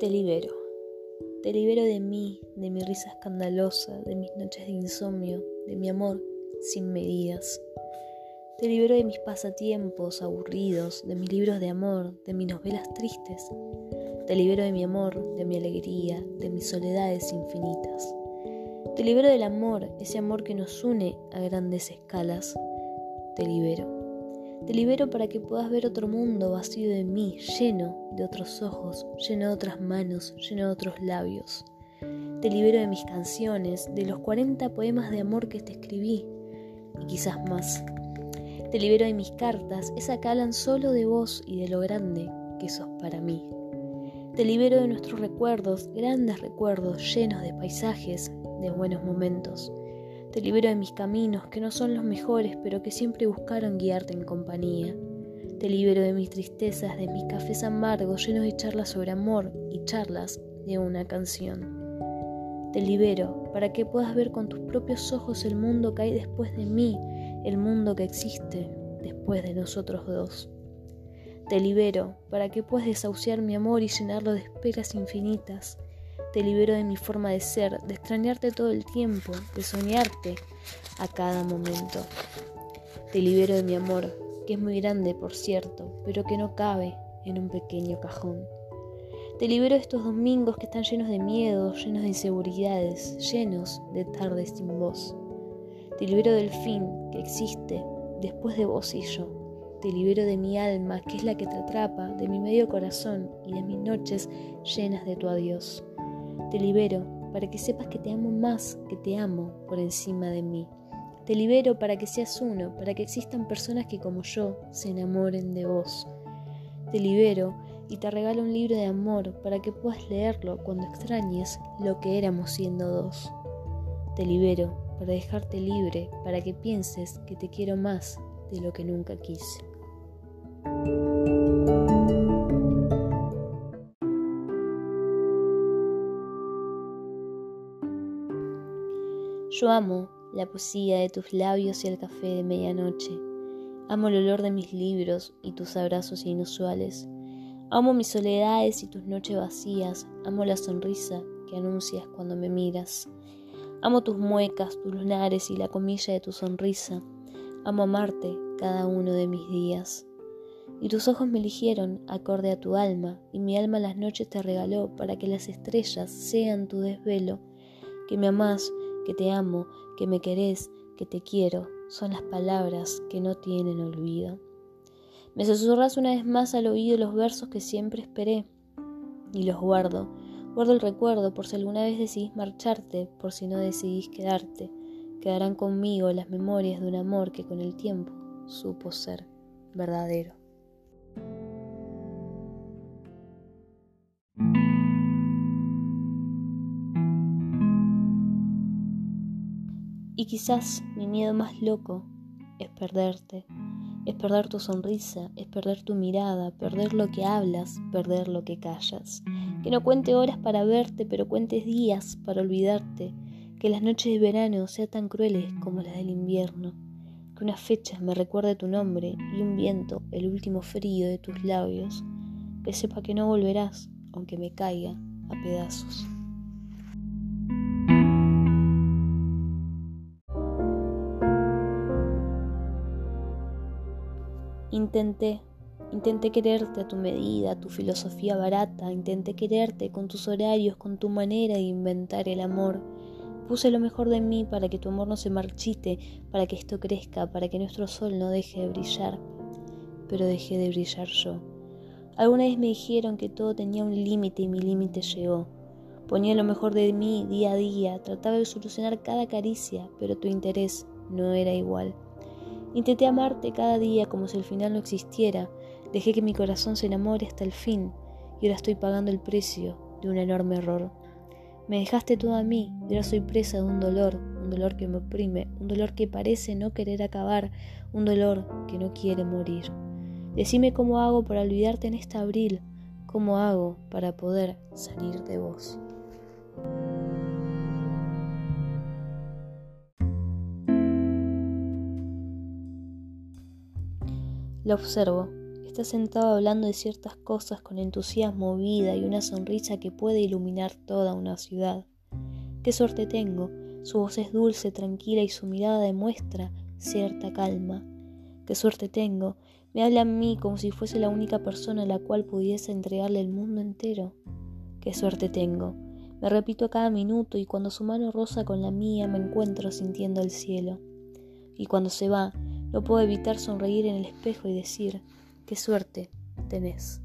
Te libero. Te libero de mí, de mi risa escandalosa, de mis noches de insomnio, de mi amor sin medidas. Te libero de mis pasatiempos aburridos, de mis libros de amor, de mis novelas tristes. Te libero de mi amor, de mi alegría, de mis soledades infinitas. Te libero del amor, ese amor que nos une a grandes escalas. Te libero. Te libero para que puedas ver otro mundo vacío de mí, lleno de otros ojos, lleno de otras manos, lleno de otros labios. Te libero de mis canciones, de los 40 poemas de amor que te escribí, y quizás más. Te libero de mis cartas, esas que hablan solo de vos y de lo grande que sos para mí. Te libero de nuestros recuerdos, grandes recuerdos llenos de paisajes, de buenos momentos. Te libero de mis caminos, que no son los mejores, pero que siempre buscaron guiarte en compañía. Te libero de mis tristezas, de mis cafés amargos llenos de charlas sobre amor y charlas de una canción. Te libero para que puedas ver con tus propios ojos el mundo que hay después de mí, el mundo que existe después de nosotros dos. Te libero para que puedas desahuciar mi amor y llenarlo de esperas infinitas te libero de mi forma de ser, de extrañarte todo el tiempo, de soñarte a cada momento. Te libero de mi amor, que es muy grande, por cierto, pero que no cabe en un pequeño cajón. Te libero de estos domingos que están llenos de miedo, llenos de inseguridades, llenos de tardes sin voz. Te libero del fin que existe después de vos y yo. Te libero de mi alma, que es la que te atrapa, de mi medio corazón y de mis noches llenas de tu adiós. Te libero para que sepas que te amo más que te amo por encima de mí. Te libero para que seas uno, para que existan personas que como yo se enamoren de vos. Te libero y te regalo un libro de amor para que puedas leerlo cuando extrañes lo que éramos siendo dos. Te libero para dejarte libre, para que pienses que te quiero más de lo que nunca quise. Yo amo la poesía de tus labios y el café de medianoche. Amo el olor de mis libros y tus abrazos inusuales. Amo mis soledades y tus noches vacías. Amo la sonrisa que anuncias cuando me miras. Amo tus muecas, tus lunares y la comilla de tu sonrisa. Amo amarte cada uno de mis días. Y tus ojos me eligieron acorde a tu alma, y mi alma las noches te regaló para que las estrellas sean tu desvelo, que me amás que te amo, que me querés, que te quiero, son las palabras que no tienen olvido. Me susurras una vez más al oído los versos que siempre esperé y los guardo. Guardo el recuerdo por si alguna vez decidís marcharte, por si no decidís quedarte. Quedarán conmigo las memorias de un amor que con el tiempo supo ser verdadero. Y quizás mi miedo más loco es perderte, es perder tu sonrisa, es perder tu mirada, perder lo que hablas, perder lo que callas. Que no cuente horas para verte, pero cuentes días para olvidarte. Que las noches de verano sean tan crueles como las del invierno. Que una fecha me recuerde tu nombre y un viento el último frío de tus labios. Que sepa que no volverás, aunque me caiga a pedazos. Intenté, intenté quererte a tu medida, a tu filosofía barata, intenté quererte con tus horarios, con tu manera de inventar el amor. Puse lo mejor de mí para que tu amor no se marchite, para que esto crezca, para que nuestro sol no deje de brillar. Pero dejé de brillar yo. Alguna vez me dijeron que todo tenía un límite y mi límite llegó. Ponía lo mejor de mí día a día, trataba de solucionar cada caricia, pero tu interés no era igual. Intenté amarte cada día como si el final no existiera. Dejé que mi corazón se enamore hasta el fin y ahora estoy pagando el precio de un enorme error. Me dejaste todo a mí y ahora soy presa de un dolor, un dolor que me oprime, un dolor que parece no querer acabar, un dolor que no quiere morir. Decime cómo hago para olvidarte en este abril, cómo hago para poder salir de vos. La observo. Está sentado hablando de ciertas cosas con entusiasmo, vida y una sonrisa que puede iluminar toda una ciudad. Qué suerte tengo, su voz es dulce, tranquila y su mirada demuestra cierta calma. Qué suerte tengo, me habla a mí como si fuese la única persona a la cual pudiese entregarle el mundo entero. Qué suerte tengo, me repito a cada minuto y cuando su mano roza con la mía me encuentro sintiendo el cielo. Y cuando se va, no puedo evitar sonreír en el espejo y decir, qué suerte tenés.